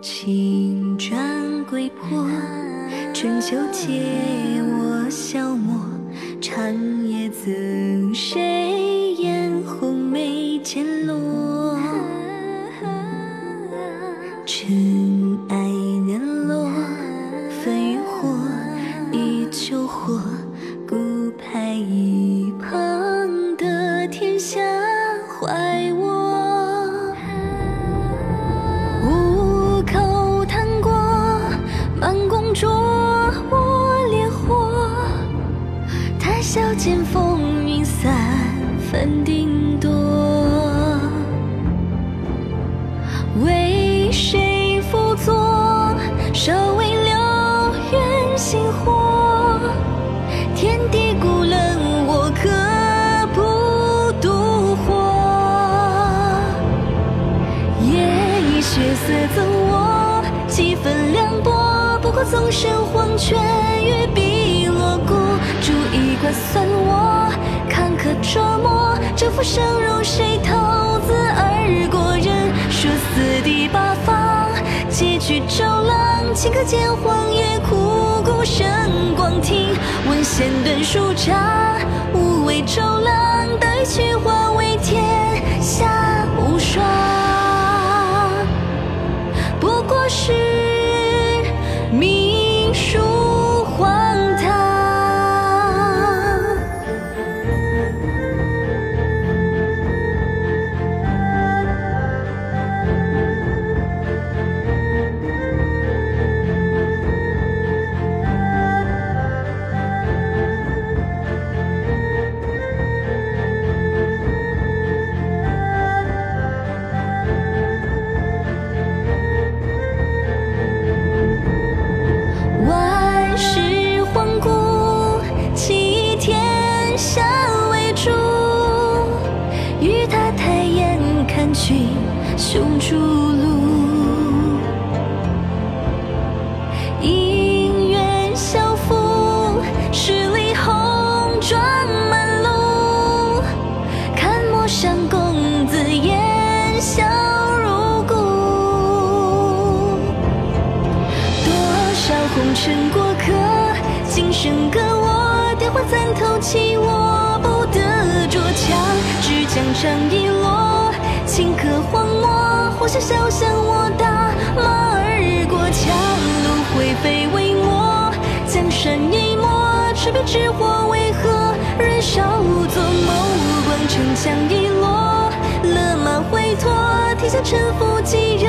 青砖归破，春秋借我消磨。长夜赠谁嫣红眉渐落？尘埃难落，焚与火，依旧火。孤派一旁的天下怀我。见，风云散，分定夺。为谁辅佐？稍微流远星火。天地孤冷，我可不独活。夜已血色赠我几分凉薄，不过纵身黄泉浮生如谁投资而过？人说四地八方，皆去周郎，顷刻间荒野枯骨生光听。闻弦断书札，无为周郎，待去荒穷逐鹿，姻缘相负，十里红妆满路。看陌上公子言笑如故。多少红尘过客，今生隔我，电话暂透弃，我不得着墙，只将掌一落，顷刻荒漠，或笑向我打马而过，强路灰飞为我，江山一抹，赤壁之火为何燃烧作梦？光城墙一落，勒马回脱，天下沉浮几人